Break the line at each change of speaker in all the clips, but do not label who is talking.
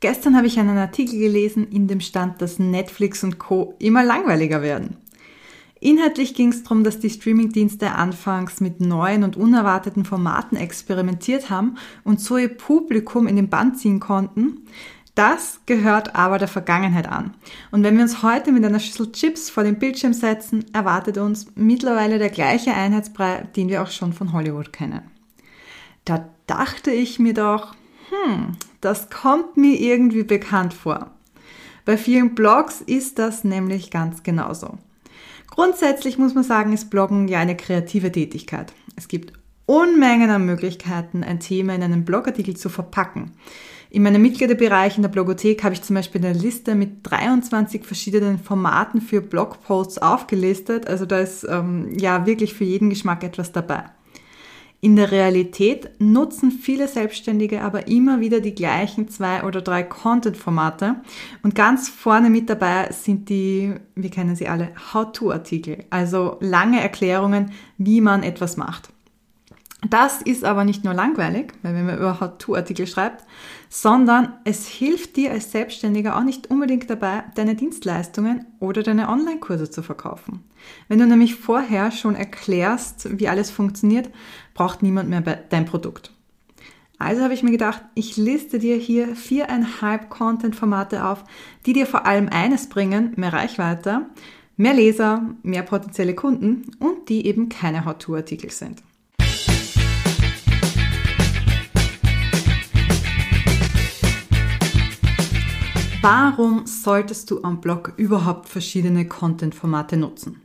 Gestern habe ich einen Artikel gelesen, in dem stand, dass Netflix und Co. immer langweiliger werden. Inhaltlich ging es darum, dass die Streamingdienste anfangs mit neuen und unerwarteten Formaten experimentiert haben und so ihr Publikum in den Band ziehen konnten. Das gehört aber der Vergangenheit an. Und wenn wir uns heute mit einer Schüssel Chips vor den Bildschirm setzen, erwartet uns mittlerweile der gleiche Einheitsbrei, den wir auch schon von Hollywood kennen. Da dachte ich mir doch, hm, das kommt mir irgendwie bekannt vor. Bei vielen Blogs ist das nämlich ganz genauso. Grundsätzlich muss man sagen, ist Bloggen ja eine kreative Tätigkeit. Es gibt Unmengen an Möglichkeiten, ein Thema in einen Blogartikel zu verpacken. In meinem Mitgliederbereich in der Blogothek habe ich zum Beispiel eine Liste mit 23 verschiedenen Formaten für Blogposts aufgelistet. Also da ist ähm, ja wirklich für jeden Geschmack etwas dabei. In der Realität nutzen viele Selbstständige aber immer wieder die gleichen zwei oder drei Content-Formate und ganz vorne mit dabei sind die, wir kennen sie alle, How-to-Artikel, also lange Erklärungen, wie man etwas macht. Das ist aber nicht nur langweilig, weil wenn man über How-to-Artikel schreibt, sondern es hilft dir als Selbstständiger auch nicht unbedingt dabei, deine Dienstleistungen oder deine Online-Kurse zu verkaufen. Wenn du nämlich vorher schon erklärst, wie alles funktioniert, braucht niemand mehr dein Produkt. Also habe ich mir gedacht, ich liste dir hier viereinhalb Content-Formate auf, die dir vor allem eines bringen, mehr Reichweite, mehr Leser, mehr potenzielle Kunden und die eben keine How-to-Artikel sind. Warum solltest du am Blog überhaupt verschiedene Content-Formate nutzen?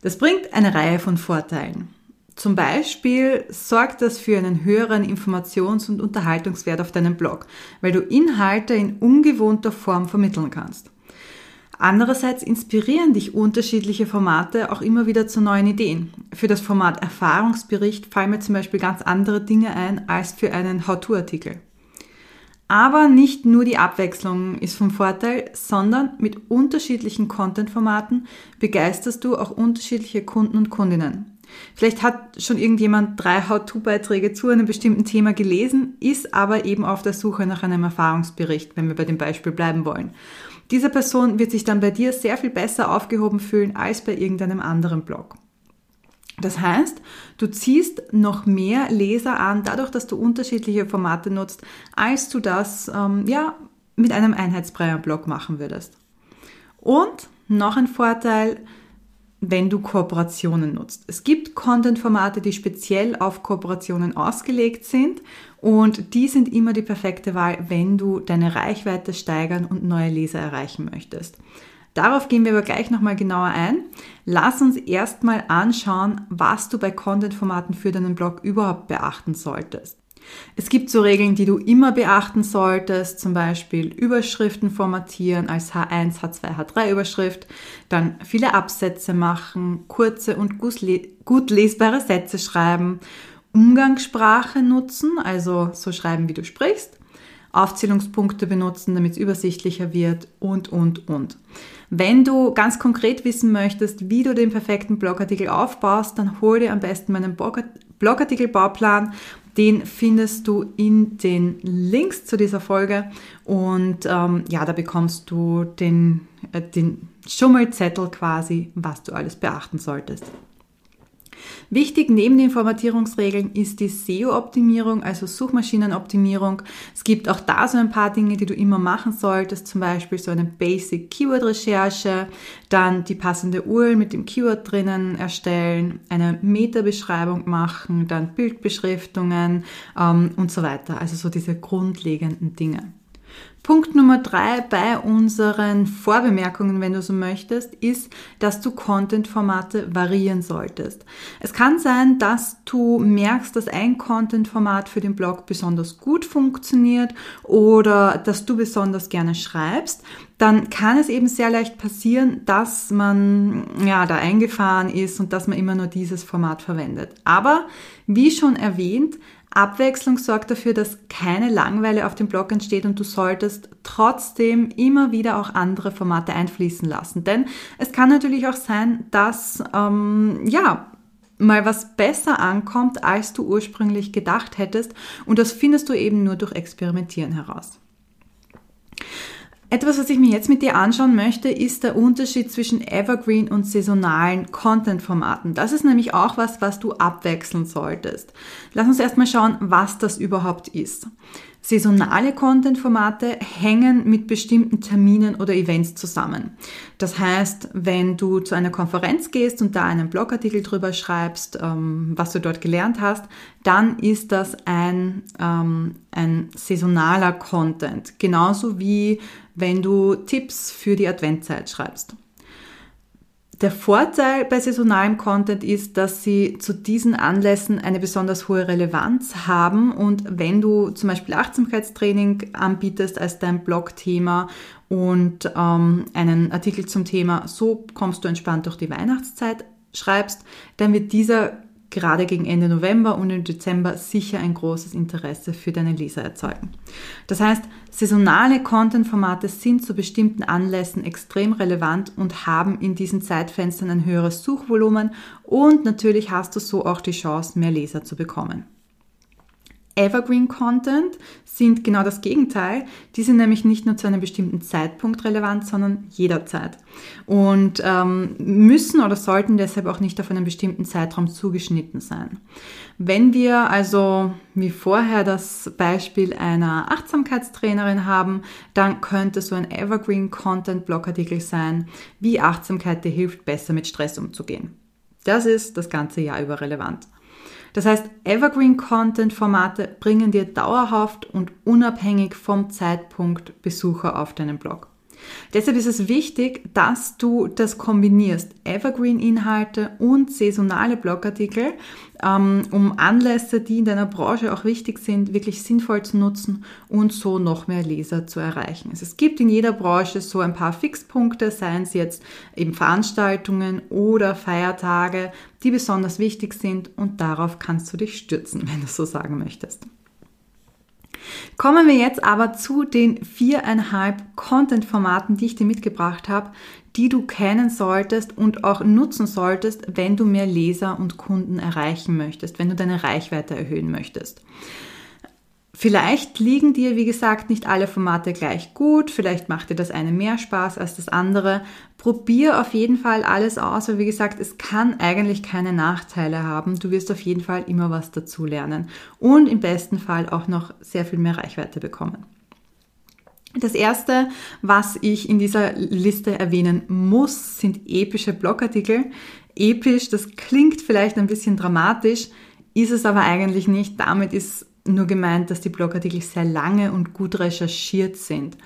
Das bringt eine Reihe von Vorteilen. Zum Beispiel sorgt das für einen höheren Informations- und Unterhaltungswert auf deinem Blog, weil du Inhalte in ungewohnter Form vermitteln kannst. Andererseits inspirieren dich unterschiedliche Formate auch immer wieder zu neuen Ideen. Für das Format Erfahrungsbericht fallen mir zum Beispiel ganz andere Dinge ein als für einen How-To-Artikel. Aber nicht nur die Abwechslung ist vom Vorteil, sondern mit unterschiedlichen Content-Formaten begeisterst du auch unterschiedliche Kunden und Kundinnen. Vielleicht hat schon irgendjemand drei How-To-Beiträge zu einem bestimmten Thema gelesen, ist aber eben auf der Suche nach einem Erfahrungsbericht, wenn wir bei dem Beispiel bleiben wollen. Diese Person wird sich dann bei dir sehr viel besser aufgehoben fühlen als bei irgendeinem anderen Blog. Das heißt, du ziehst noch mehr Leser an, dadurch, dass du unterschiedliche Formate nutzt, als du das ähm, ja, mit einem Einheitsbrei-Blog machen würdest. Und noch ein Vorteil, wenn du Kooperationen nutzt. Es gibt Content-Formate, die speziell auf Kooperationen ausgelegt sind und die sind immer die perfekte Wahl, wenn du deine Reichweite steigern und neue Leser erreichen möchtest. Darauf gehen wir aber gleich nochmal genauer ein. Lass uns erstmal anschauen, was du bei Content-Formaten für deinen Blog überhaupt beachten solltest. Es gibt so Regeln, die du immer beachten solltest, zum Beispiel Überschriften formatieren als H1, H2, H3 Überschrift, dann viele Absätze machen, kurze und gut lesbare Sätze schreiben, Umgangssprache nutzen, also so schreiben, wie du sprichst, Aufzählungspunkte benutzen, damit es übersichtlicher wird und, und, und. Wenn du ganz konkret wissen möchtest, wie du den perfekten Blogartikel aufbaust, dann hol dir am besten meinen Blogartikelbauplan. Den findest du in den Links zu dieser Folge und ähm, ja, da bekommst du den, äh, den Schummelzettel quasi, was du alles beachten solltest. Wichtig neben den Formatierungsregeln ist die SEO-Optimierung, also Suchmaschinenoptimierung. Es gibt auch da so ein paar Dinge, die du immer machen solltest, zum Beispiel so eine Basic Keyword-Recherche, dann die passende URL mit dem Keyword drinnen erstellen, eine Meta-Beschreibung machen, dann Bildbeschriftungen ähm, und so weiter. Also so diese grundlegenden Dinge. Punkt Nummer drei bei unseren Vorbemerkungen, wenn du so möchtest, ist, dass du Content-Formate variieren solltest. Es kann sein, dass du merkst, dass ein Content-Format für den Blog besonders gut funktioniert oder dass du besonders gerne schreibst. Dann kann es eben sehr leicht passieren, dass man ja da eingefahren ist und dass man immer nur dieses Format verwendet. Aber wie schon erwähnt, Abwechslung sorgt dafür, dass keine Langeweile auf dem Blog entsteht und du solltest trotzdem immer wieder auch andere Formate einfließen lassen. Denn es kann natürlich auch sein, dass ähm, ja mal was besser ankommt, als du ursprünglich gedacht hättest und das findest du eben nur durch Experimentieren heraus. Etwas, was ich mir jetzt mit dir anschauen möchte, ist der Unterschied zwischen Evergreen und saisonalen Content-Formaten. Das ist nämlich auch was, was du abwechseln solltest. Lass uns erstmal schauen, was das überhaupt ist. Saisonale Content-Formate hängen mit bestimmten Terminen oder Events zusammen. Das heißt, wenn du zu einer Konferenz gehst und da einen Blogartikel drüber schreibst, ähm, was du dort gelernt hast, dann ist das ein, ähm, ein saisonaler Content. Genauso wie wenn du Tipps für die Adventzeit schreibst. Der Vorteil bei saisonalem Content ist, dass sie zu diesen Anlässen eine besonders hohe Relevanz haben. Und wenn du zum Beispiel Achtsamkeitstraining anbietest als dein Blogthema und ähm, einen Artikel zum Thema, so kommst du entspannt durch die Weihnachtszeit schreibst, dann wird dieser gerade gegen Ende November und im Dezember sicher ein großes Interesse für deine Leser erzeugen. Das heißt, saisonale Content-Formate sind zu bestimmten Anlässen extrem relevant und haben in diesen Zeitfenstern ein höheres Suchvolumen und natürlich hast du so auch die Chance, mehr Leser zu bekommen. Evergreen Content sind genau das Gegenteil. Die sind nämlich nicht nur zu einem bestimmten Zeitpunkt relevant, sondern jederzeit. Und ähm, müssen oder sollten deshalb auch nicht auf einen bestimmten Zeitraum zugeschnitten sein. Wenn wir also wie vorher das Beispiel einer Achtsamkeitstrainerin haben, dann könnte so ein Evergreen Content Blogartikel sein, wie Achtsamkeit dir hilft, besser mit Stress umzugehen. Das ist das ganze Jahr über relevant. Das heißt, Evergreen-Content-Formate bringen dir dauerhaft und unabhängig vom Zeitpunkt Besucher auf deinen Blog. Deshalb ist es wichtig, dass du das kombinierst, Evergreen-Inhalte und saisonale Blogartikel, ähm, um Anlässe, die in deiner Branche auch wichtig sind, wirklich sinnvoll zu nutzen und so noch mehr Leser zu erreichen. Also es gibt in jeder Branche so ein paar Fixpunkte, seien es jetzt eben Veranstaltungen oder Feiertage, die besonders wichtig sind und darauf kannst du dich stürzen, wenn du so sagen möchtest. Kommen wir jetzt aber zu den viereinhalb Content-Formaten, die ich dir mitgebracht habe, die du kennen solltest und auch nutzen solltest, wenn du mehr Leser und Kunden erreichen möchtest, wenn du deine Reichweite erhöhen möchtest. Vielleicht liegen dir, wie gesagt, nicht alle Formate gleich gut, vielleicht macht dir das eine mehr Spaß als das andere. Probier auf jeden Fall alles aus, weil wie gesagt, es kann eigentlich keine Nachteile haben. Du wirst auf jeden Fall immer was dazu lernen und im besten Fall auch noch sehr viel mehr Reichweite bekommen. Das erste, was ich in dieser Liste erwähnen muss, sind epische Blogartikel. Episch, das klingt vielleicht ein bisschen dramatisch, ist es aber eigentlich nicht. Damit ist nur gemeint, dass die Blogartikel sehr lange und gut recherchiert sind.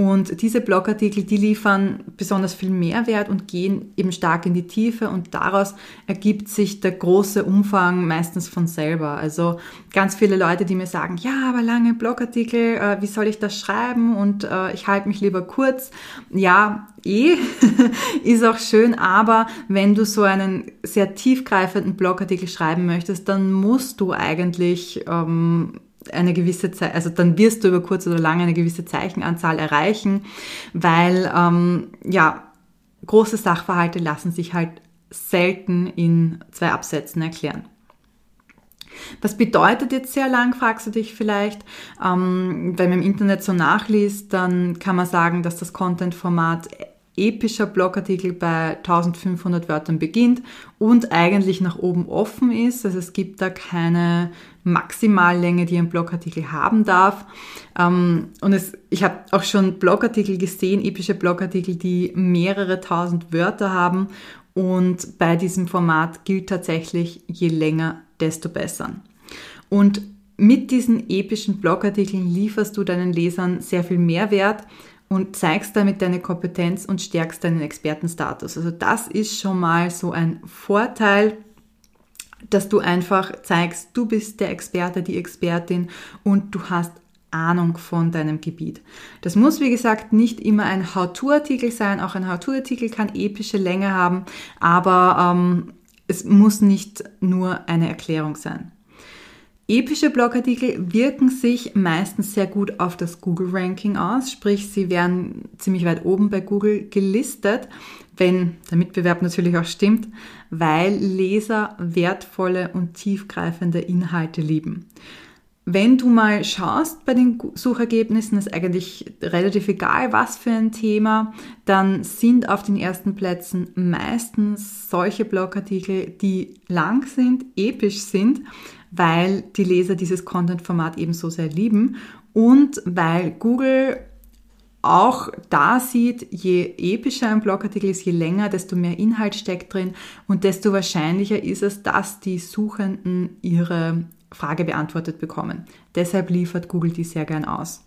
Und diese Blogartikel, die liefern besonders viel Mehrwert und gehen eben stark in die Tiefe und daraus ergibt sich der große Umfang meistens von selber. Also ganz viele Leute, die mir sagen, ja, aber lange Blogartikel, äh, wie soll ich das schreiben und äh, ich halte mich lieber kurz. Ja, eh, ist auch schön, aber wenn du so einen sehr tiefgreifenden Blogartikel schreiben möchtest, dann musst du eigentlich ähm, eine gewisse Zeit, also dann wirst du über kurz oder lang eine gewisse Zeichenanzahl erreichen, weil ähm, ja große Sachverhalte lassen sich halt selten in zwei Absätzen erklären. Was bedeutet jetzt sehr lang, fragst du dich vielleicht. Ähm, wenn man im Internet so nachliest, dann kann man sagen, dass das Content-Format epischer Blogartikel bei 1500 Wörtern beginnt und eigentlich nach oben offen ist. Also es gibt da keine Maximallänge, die ein Blogartikel haben darf. Ähm, und es, ich habe auch schon Blogartikel gesehen, epische Blogartikel, die mehrere tausend Wörter haben. Und bei diesem Format gilt tatsächlich, je länger, desto besser. Und mit diesen epischen Blogartikeln lieferst du deinen Lesern sehr viel Mehrwert und zeigst damit deine Kompetenz und stärkst deinen Expertenstatus. Also das ist schon mal so ein Vorteil, dass du einfach zeigst, du bist der Experte, die Expertin und du hast Ahnung von deinem Gebiet. Das muss, wie gesagt, nicht immer ein How-To-Artikel sein. Auch ein How-To-Artikel kann epische Länge haben, aber ähm, es muss nicht nur eine Erklärung sein. Epische Blogartikel wirken sich meistens sehr gut auf das Google-Ranking aus, sprich sie werden ziemlich weit oben bei Google gelistet, wenn der Mitbewerb natürlich auch stimmt, weil Leser wertvolle und tiefgreifende Inhalte lieben. Wenn du mal schaust bei den Suchergebnissen, ist eigentlich relativ egal, was für ein Thema, dann sind auf den ersten Plätzen meistens solche Blogartikel, die lang sind, episch sind, weil die Leser dieses Content-Format eben so sehr lieben und weil Google auch da sieht, je epischer ein Blogartikel ist, je länger, desto mehr Inhalt steckt drin und desto wahrscheinlicher ist es, dass die Suchenden ihre Frage beantwortet bekommen. Deshalb liefert Google die sehr gern aus.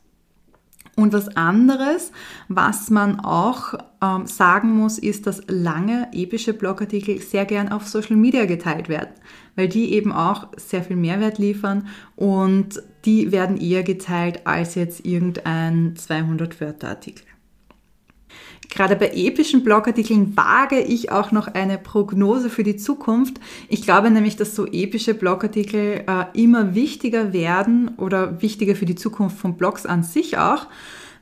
Und was anderes, was man auch ähm, sagen muss, ist, dass lange epische Blogartikel sehr gern auf Social Media geteilt werden, weil die eben auch sehr viel Mehrwert liefern und die werden eher geteilt als jetzt irgendein 200 Wörter Artikel. Gerade bei epischen Blogartikeln wage ich auch noch eine Prognose für die Zukunft. Ich glaube nämlich, dass so epische Blogartikel äh, immer wichtiger werden oder wichtiger für die Zukunft von Blogs an sich auch.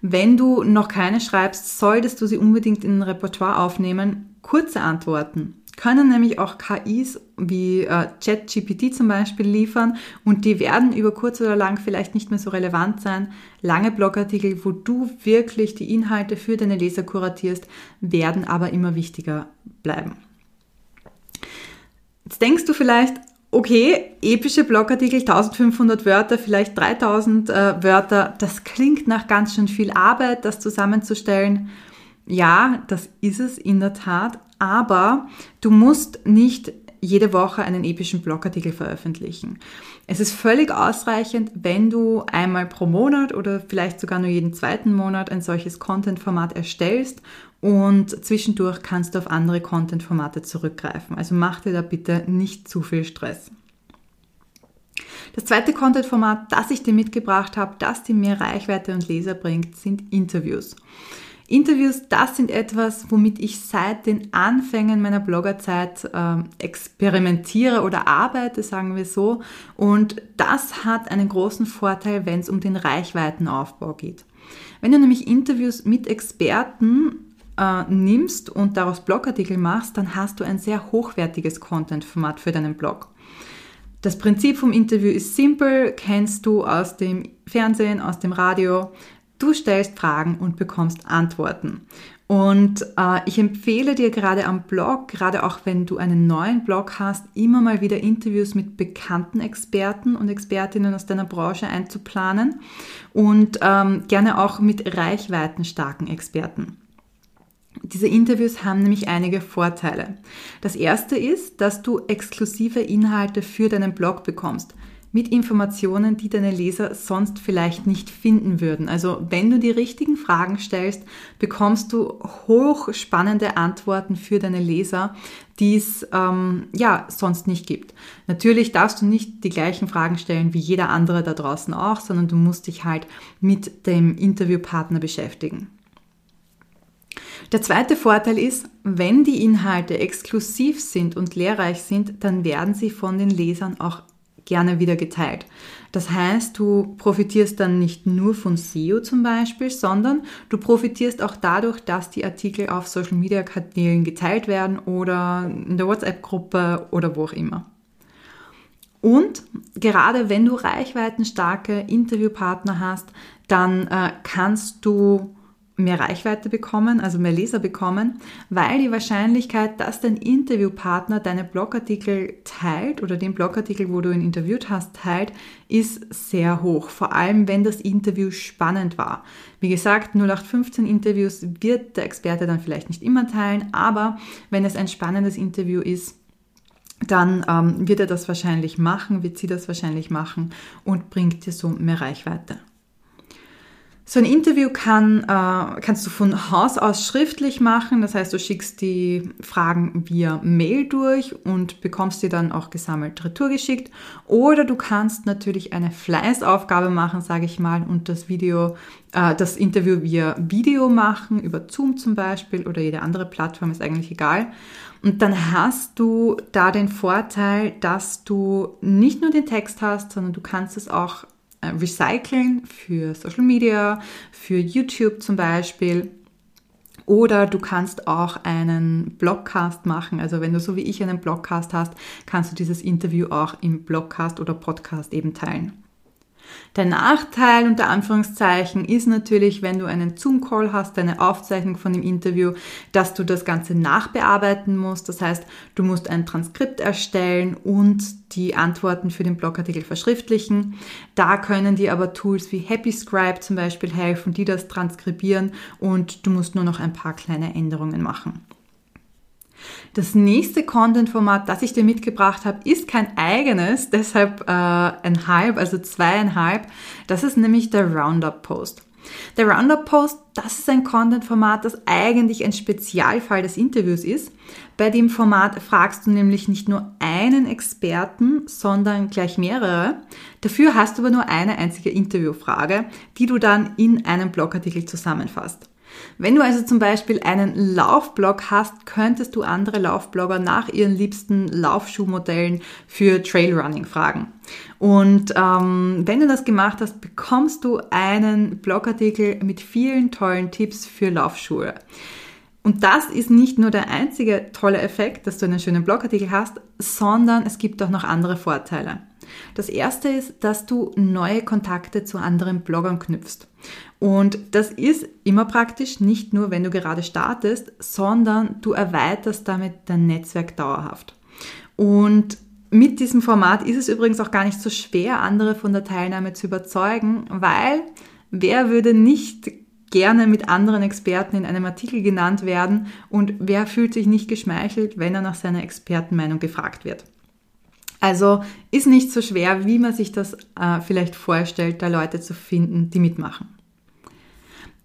Wenn du noch keine schreibst, solltest du sie unbedingt in ein Repertoire aufnehmen. Kurze Antworten können nämlich auch KIs wie äh, ChatGPT zum Beispiel liefern und die werden über kurz oder lang vielleicht nicht mehr so relevant sein. Lange Blogartikel, wo du wirklich die Inhalte für deine Leser kuratierst, werden aber immer wichtiger bleiben. Jetzt denkst du vielleicht, okay, epische Blogartikel, 1500 Wörter, vielleicht 3000 äh, Wörter, das klingt nach ganz schön viel Arbeit, das zusammenzustellen. Ja, das ist es in der Tat, aber du musst nicht jede Woche einen epischen Blogartikel veröffentlichen. Es ist völlig ausreichend, wenn du einmal pro Monat oder vielleicht sogar nur jeden zweiten Monat ein solches Content-Format erstellst und zwischendurch kannst du auf andere Content-Formate zurückgreifen. Also mach dir da bitte nicht zu viel Stress. Das zweite Content-Format, das ich dir mitgebracht habe, das dir mehr Reichweite und Leser bringt, sind Interviews. Interviews, das sind etwas, womit ich seit den Anfängen meiner Bloggerzeit äh, experimentiere oder arbeite, sagen wir so. Und das hat einen großen Vorteil, wenn es um den Reichweitenaufbau geht. Wenn du nämlich Interviews mit Experten äh, nimmst und daraus Blogartikel machst, dann hast du ein sehr hochwertiges Content-Format für deinen Blog. Das Prinzip vom Interview ist simpel, kennst du aus dem Fernsehen, aus dem Radio. Du stellst Fragen und bekommst Antworten. Und äh, ich empfehle dir gerade am Blog, gerade auch wenn du einen neuen Blog hast, immer mal wieder Interviews mit bekannten Experten und Expertinnen aus deiner Branche einzuplanen und ähm, gerne auch mit reichweitenstarken Experten. Diese Interviews haben nämlich einige Vorteile. Das erste ist, dass du exklusive Inhalte für deinen Blog bekommst mit Informationen, die deine Leser sonst vielleicht nicht finden würden. Also wenn du die richtigen Fragen stellst, bekommst du hochspannende Antworten für deine Leser, die es ähm, ja sonst nicht gibt. Natürlich darfst du nicht die gleichen Fragen stellen wie jeder andere da draußen auch, sondern du musst dich halt mit dem Interviewpartner beschäftigen. Der zweite Vorteil ist, wenn die Inhalte exklusiv sind und lehrreich sind, dann werden sie von den Lesern auch gerne wieder geteilt. Das heißt, du profitierst dann nicht nur von SEO zum Beispiel, sondern du profitierst auch dadurch, dass die Artikel auf Social Media Kanälen geteilt werden oder in der WhatsApp-Gruppe oder wo auch immer. Und gerade wenn du reichweitenstarke Interviewpartner hast, dann äh, kannst du mehr Reichweite bekommen, also mehr Leser bekommen, weil die Wahrscheinlichkeit, dass dein Interviewpartner deine Blogartikel teilt oder den Blogartikel, wo du ihn interviewt hast, teilt, ist sehr hoch. Vor allem, wenn das Interview spannend war. Wie gesagt, 0815 Interviews wird der Experte dann vielleicht nicht immer teilen, aber wenn es ein spannendes Interview ist, dann ähm, wird er das wahrscheinlich machen, wird sie das wahrscheinlich machen und bringt dir so mehr Reichweite. So ein Interview kann, äh, kannst du von Haus aus schriftlich machen. Das heißt, du schickst die Fragen via Mail durch und bekommst die dann auch gesammelt retourgeschickt. Oder du kannst natürlich eine Fleißaufgabe machen, sage ich mal, und das Video, äh, das Interview via Video machen, über Zoom zum Beispiel oder jede andere Plattform, ist eigentlich egal. Und dann hast du da den Vorteil, dass du nicht nur den Text hast, sondern du kannst es auch recyceln für Social Media, für YouTube zum Beispiel. Oder du kannst auch einen Blogcast machen. Also wenn du so wie ich einen Blogcast hast, kannst du dieses Interview auch im Blogcast oder Podcast eben teilen. Der Nachteil unter Anführungszeichen ist natürlich, wenn du einen Zoom-Call hast, eine Aufzeichnung von dem Interview, dass du das Ganze nachbearbeiten musst. Das heißt, du musst ein Transkript erstellen und die Antworten für den Blogartikel verschriftlichen. Da können dir aber Tools wie HappyScribe zum Beispiel helfen, die das transkribieren und du musst nur noch ein paar kleine Änderungen machen. Das nächste Content-Format, das ich dir mitgebracht habe, ist kein eigenes, deshalb äh, ein halb, also zweieinhalb. Das ist nämlich der Roundup-Post. Der Roundup-Post, das ist ein Content-Format, das eigentlich ein Spezialfall des Interviews ist. Bei dem Format fragst du nämlich nicht nur einen Experten, sondern gleich mehrere. Dafür hast du aber nur eine einzige Interviewfrage, die du dann in einem Blogartikel zusammenfasst. Wenn du also zum Beispiel einen Laufblog hast, könntest du andere Laufblogger nach ihren liebsten Laufschuhmodellen für Trailrunning fragen. Und ähm, wenn du das gemacht hast, bekommst du einen Blogartikel mit vielen tollen Tipps für Laufschuhe. Und das ist nicht nur der einzige tolle Effekt, dass du einen schönen Blogartikel hast, sondern es gibt auch noch andere Vorteile. Das erste ist, dass du neue Kontakte zu anderen Bloggern knüpfst. Und das ist immer praktisch, nicht nur wenn du gerade startest, sondern du erweiterst damit dein Netzwerk dauerhaft. Und mit diesem Format ist es übrigens auch gar nicht so schwer, andere von der Teilnahme zu überzeugen, weil wer würde nicht gerne mit anderen Experten in einem Artikel genannt werden und wer fühlt sich nicht geschmeichelt, wenn er nach seiner Expertenmeinung gefragt wird. Also ist nicht so schwer, wie man sich das äh, vielleicht vorstellt, da Leute zu finden, die mitmachen.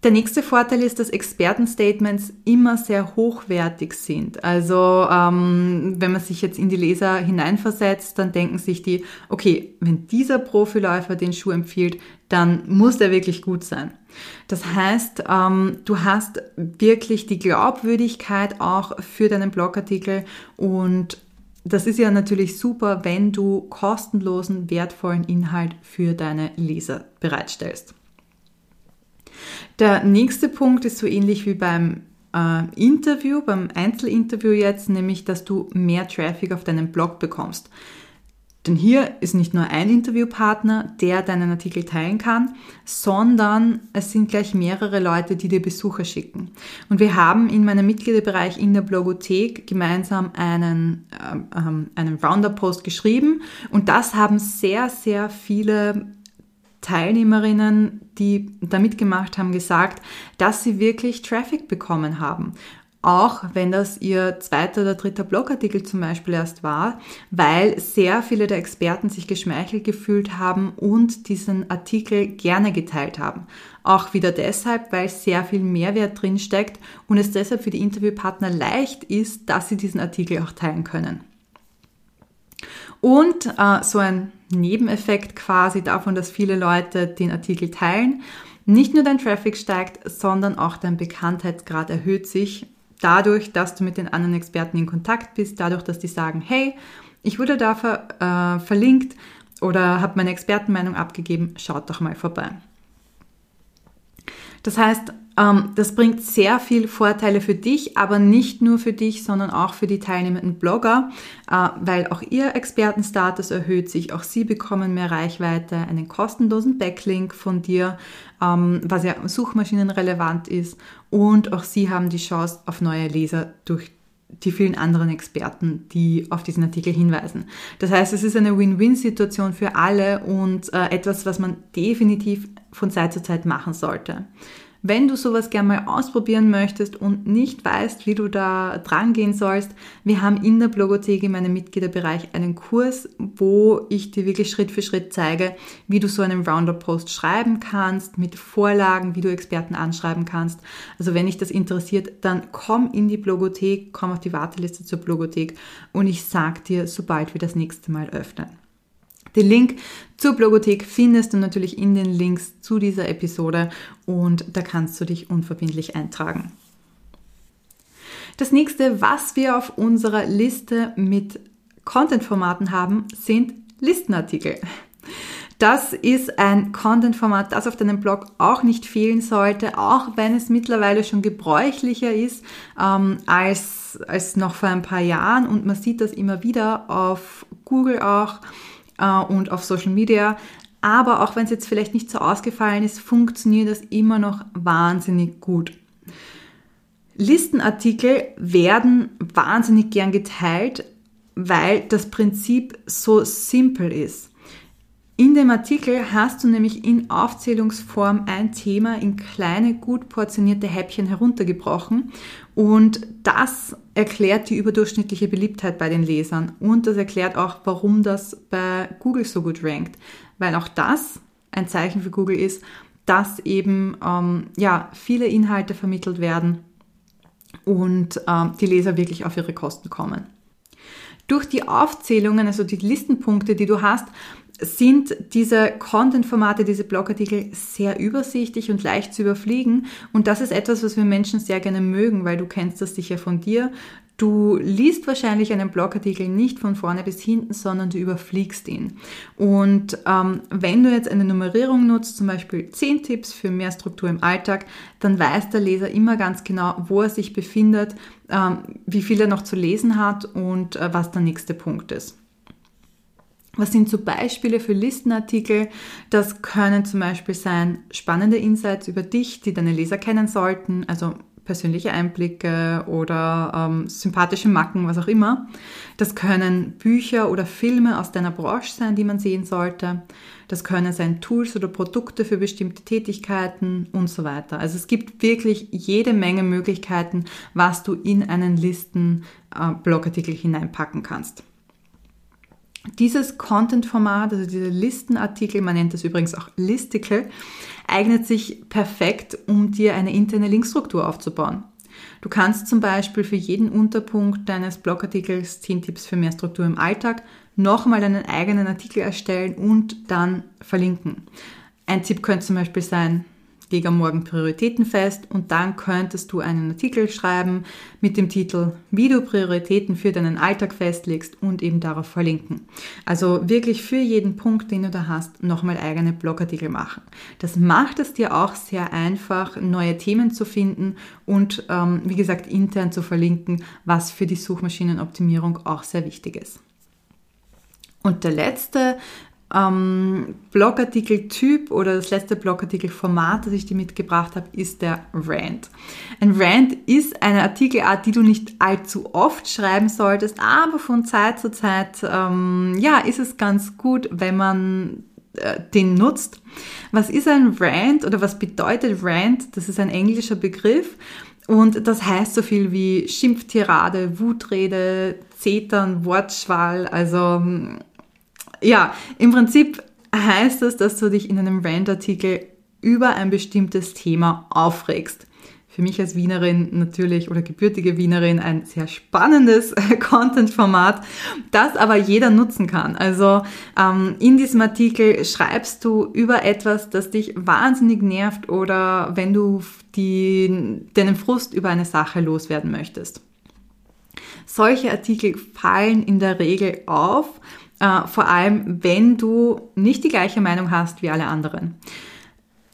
Der nächste Vorteil ist, dass Expertenstatements immer sehr hochwertig sind. Also ähm, wenn man sich jetzt in die Leser hineinversetzt, dann denken sich die, okay, wenn dieser Profiläufer den Schuh empfiehlt, dann muss der wirklich gut sein. Das heißt, ähm, du hast wirklich die Glaubwürdigkeit auch für deinen Blogartikel und das ist ja natürlich super, wenn du kostenlosen, wertvollen Inhalt für deine Leser bereitstellst. Der nächste Punkt ist so ähnlich wie beim äh, Interview, beim Einzelinterview jetzt, nämlich dass du mehr Traffic auf deinen Blog bekommst. Denn hier ist nicht nur ein Interviewpartner, der deinen Artikel teilen kann, sondern es sind gleich mehrere Leute, die dir Besucher schicken. Und wir haben in meinem Mitgliederbereich in der Blogothek gemeinsam einen, ähm, einen Roundup-Post geschrieben und das haben sehr, sehr viele Teilnehmerinnen, die da mitgemacht haben, gesagt, dass sie wirklich Traffic bekommen haben. Auch wenn das ihr zweiter oder dritter Blogartikel zum Beispiel erst war, weil sehr viele der Experten sich geschmeichelt gefühlt haben und diesen Artikel gerne geteilt haben. Auch wieder deshalb, weil sehr viel Mehrwert drinsteckt und es deshalb für die Interviewpartner leicht ist, dass sie diesen Artikel auch teilen können. Und äh, so ein Nebeneffekt quasi davon, dass viele Leute den Artikel teilen. Nicht nur dein Traffic steigt, sondern auch dein Bekanntheitsgrad erhöht sich dadurch, dass du mit den anderen Experten in Kontakt bist, dadurch, dass die sagen, hey, ich wurde da ver, äh, verlinkt oder habe meine Expertenmeinung abgegeben, schaut doch mal vorbei. Das heißt, das bringt sehr viel Vorteile für dich, aber nicht nur für dich, sondern auch für die teilnehmenden Blogger, äh, weil auch ihr Expertenstatus erhöht sich, auch sie bekommen mehr Reichweite, einen kostenlosen Backlink von dir, ähm, was ja suchmaschinenrelevant ist und auch sie haben die Chance auf neue Leser durch die vielen anderen Experten, die auf diesen Artikel hinweisen. Das heißt, es ist eine Win-Win-Situation für alle und äh, etwas, was man definitiv von Zeit zu Zeit machen sollte. Wenn du sowas gerne mal ausprobieren möchtest und nicht weißt, wie du da dran gehen sollst, wir haben in der Blogothek in meinem Mitgliederbereich einen Kurs, wo ich dir wirklich Schritt für Schritt zeige, wie du so einen Roundup-Post schreiben kannst, mit Vorlagen, wie du Experten anschreiben kannst. Also wenn dich das interessiert, dann komm in die Blogothek, komm auf die Warteliste zur Blogothek und ich sag dir, sobald wir das nächste Mal öffnen. Den Link zur Blogothek findest du natürlich in den Links zu dieser Episode und da kannst du dich unverbindlich eintragen. Das nächste, was wir auf unserer Liste mit Content-Formaten haben, sind Listenartikel. Das ist ein Content-Format, das auf deinem Blog auch nicht fehlen sollte, auch wenn es mittlerweile schon gebräuchlicher ist ähm, als, als noch vor ein paar Jahren. Und man sieht das immer wieder auf Google auch äh, und auf Social Media. aber auch wenn es jetzt vielleicht nicht so ausgefallen ist, funktioniert das immer noch wahnsinnig gut. Listenartikel werden wahnsinnig gern geteilt, weil das Prinzip so simpel ist. In dem Artikel hast du nämlich in Aufzählungsform ein Thema in kleine, gut portionierte Häppchen heruntergebrochen. Und das erklärt die überdurchschnittliche Beliebtheit bei den Lesern. Und das erklärt auch, warum das bei Google so gut rankt, weil auch das ein Zeichen für Google ist, dass eben ähm, ja, viele Inhalte vermittelt werden und ähm, die Leser wirklich auf ihre Kosten kommen. Durch die Aufzählungen, also die Listenpunkte, die du hast, sind diese Content-Formate, diese Blogartikel sehr übersichtlich und leicht zu überfliegen. Und das ist etwas, was wir Menschen sehr gerne mögen, weil du kennst das sicher von dir. Du liest wahrscheinlich einen Blogartikel nicht von vorne bis hinten, sondern du überfliegst ihn. Und ähm, wenn du jetzt eine Nummerierung nutzt, zum Beispiel 10 Tipps für mehr Struktur im Alltag, dann weiß der Leser immer ganz genau, wo er sich befindet, ähm, wie viel er noch zu lesen hat und äh, was der nächste Punkt ist. Was sind so Beispiele für Listenartikel? Das können zum Beispiel sein spannende Insights über dich, die deine Leser kennen sollten, also persönliche Einblicke oder ähm, sympathische Macken, was auch immer. Das können Bücher oder Filme aus deiner Branche sein, die man sehen sollte. Das können sein Tools oder Produkte für bestimmte Tätigkeiten und so weiter. Also es gibt wirklich jede Menge Möglichkeiten, was du in einen Listen-Blogartikel hineinpacken kannst. Dieses Content-Format, also diese Listenartikel, man nennt das übrigens auch Listicle, eignet sich perfekt, um dir eine interne Linkstruktur aufzubauen. Du kannst zum Beispiel für jeden Unterpunkt deines Blogartikels 10 Tipps für mehr Struktur im Alltag nochmal einen eigenen Artikel erstellen und dann verlinken. Ein Tipp könnte zum Beispiel sein, leg am Morgen Prioritäten fest und dann könntest du einen Artikel schreiben mit dem Titel, wie du Prioritäten für deinen Alltag festlegst und eben darauf verlinken. Also wirklich für jeden Punkt, den du da hast, nochmal eigene Blogartikel machen. Das macht es dir auch sehr einfach, neue Themen zu finden und ähm, wie gesagt intern zu verlinken, was für die Suchmaschinenoptimierung auch sehr wichtig ist. Und der letzte ähm, Blogartikel-Typ oder das letzte Blogartikel-Format, das ich dir mitgebracht habe, ist der Rant. Ein Rant ist eine Artikelart, die du nicht allzu oft schreiben solltest, aber von Zeit zu Zeit, ähm, ja, ist es ganz gut, wenn man äh, den nutzt. Was ist ein Rant oder was bedeutet Rant? Das ist ein englischer Begriff und das heißt so viel wie Schimpftirade, Wutrede, Zetern, Wortschwall, also ja, im Prinzip heißt das, dass du dich in einem Rant-Artikel über ein bestimmtes Thema aufregst. Für mich als Wienerin natürlich oder gebürtige Wienerin ein sehr spannendes Content-Format, das aber jeder nutzen kann. Also ähm, in diesem Artikel schreibst du über etwas, das dich wahnsinnig nervt oder wenn du die, deinen Frust über eine Sache loswerden möchtest. Solche Artikel fallen in der Regel auf, äh, vor allem, wenn du nicht die gleiche Meinung hast wie alle anderen.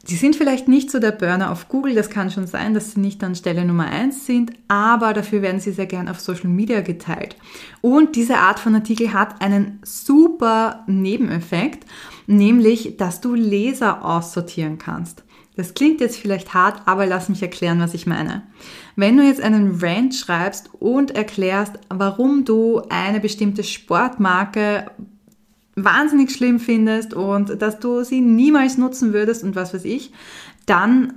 Sie sind vielleicht nicht so der Burner auf Google, das kann schon sein, dass sie nicht an Stelle Nummer eins sind, aber dafür werden sie sehr gern auf Social Media geteilt. Und diese Art von Artikel hat einen super Nebeneffekt, nämlich, dass du Leser aussortieren kannst. Das klingt jetzt vielleicht hart, aber lass mich erklären, was ich meine. Wenn du jetzt einen Rant schreibst und erklärst, warum du eine bestimmte Sportmarke wahnsinnig schlimm findest und dass du sie niemals nutzen würdest und was weiß ich, dann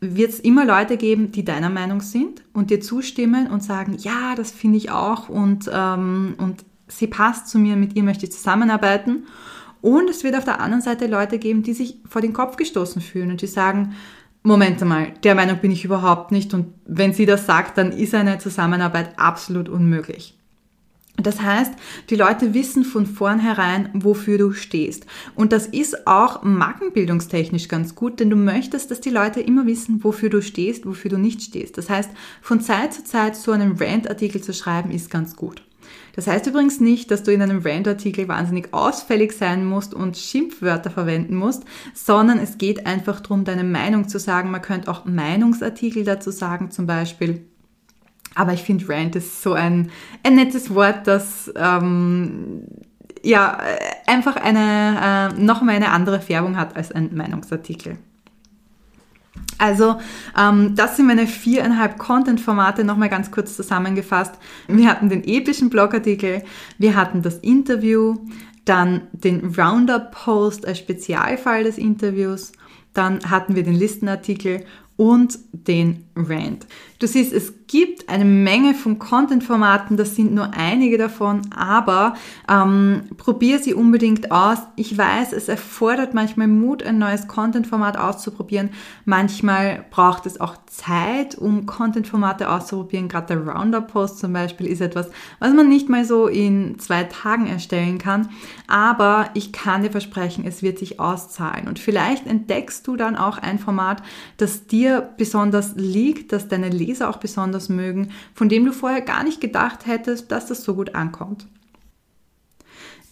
wird es immer Leute geben, die deiner Meinung sind und dir zustimmen und sagen, ja, das finde ich auch und, ähm, und sie passt zu mir, mit ihr möchte ich zusammenarbeiten. Und es wird auf der anderen Seite Leute geben, die sich vor den Kopf gestoßen fühlen und die sagen, Moment einmal, der Meinung bin ich überhaupt nicht und wenn sie das sagt, dann ist eine Zusammenarbeit absolut unmöglich. Das heißt, die Leute wissen von vornherein, wofür du stehst. Und das ist auch markenbildungstechnisch ganz gut, denn du möchtest, dass die Leute immer wissen, wofür du stehst, wofür du nicht stehst. Das heißt, von Zeit zu Zeit so einen Rant-Artikel zu schreiben, ist ganz gut. Das heißt übrigens nicht, dass du in einem Rant-Artikel wahnsinnig ausfällig sein musst und Schimpfwörter verwenden musst, sondern es geht einfach darum, deine Meinung zu sagen. Man könnte auch Meinungsartikel dazu sagen, zum Beispiel. Aber ich finde Rant ist so ein, ein nettes Wort, das ähm, ja, einfach eine, äh, nochmal eine andere Färbung hat als ein Meinungsartikel. Also ähm, das sind meine viereinhalb Content-Formate nochmal ganz kurz zusammengefasst. Wir hatten den epischen Blogartikel, wir hatten das Interview, dann den Roundup-Post als Spezialfall des Interviews, dann hatten wir den Listenartikel und den Rant. Du siehst, es gibt eine Menge von Content-Formaten, das sind nur einige davon, aber ähm, probier sie unbedingt aus. Ich weiß, es erfordert manchmal Mut, ein neues Content-Format auszuprobieren. Manchmal braucht es auch Zeit, um Content-Formate auszuprobieren. Gerade der Roundup-Post zum Beispiel ist etwas, was man nicht mal so in zwei Tagen erstellen kann. Aber ich kann dir versprechen, es wird sich auszahlen. Und vielleicht entdeckst du dann auch ein Format, das dir besonders liegt, das deine Leser auch besonders mögen, von dem du vorher gar nicht gedacht hättest, dass das so gut ankommt.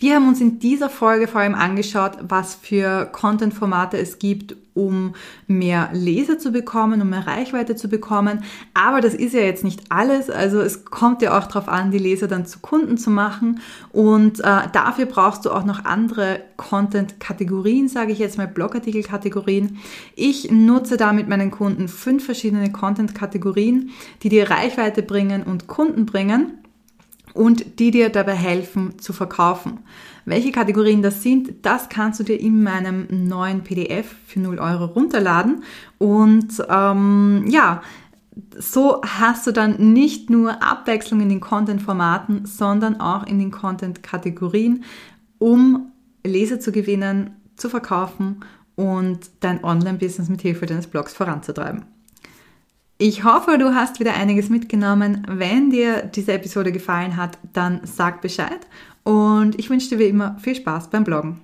Wir haben uns in dieser Folge vor allem angeschaut, was für Content-Formate es gibt, um mehr Leser zu bekommen, um mehr Reichweite zu bekommen. Aber das ist ja jetzt nicht alles. Also es kommt ja auch darauf an, die Leser dann zu Kunden zu machen. Und äh, dafür brauchst du auch noch andere Content-Kategorien, sage ich jetzt mal Blogartikel-Kategorien. Ich nutze da mit meinen Kunden fünf verschiedene Content-Kategorien, die dir Reichweite bringen und Kunden bringen und die dir dabei helfen zu verkaufen. Welche Kategorien das sind, das kannst du dir in meinem neuen PDF für 0 Euro runterladen. Und ähm, ja, so hast du dann nicht nur Abwechslung in den Content-Formaten, sondern auch in den Content-Kategorien, um Leser zu gewinnen, zu verkaufen und dein Online-Business mit Hilfe deines Blogs voranzutreiben. Ich hoffe, du hast wieder einiges mitgenommen. Wenn dir diese Episode gefallen hat, dann sag Bescheid und ich wünsche dir wie immer viel Spaß beim Bloggen.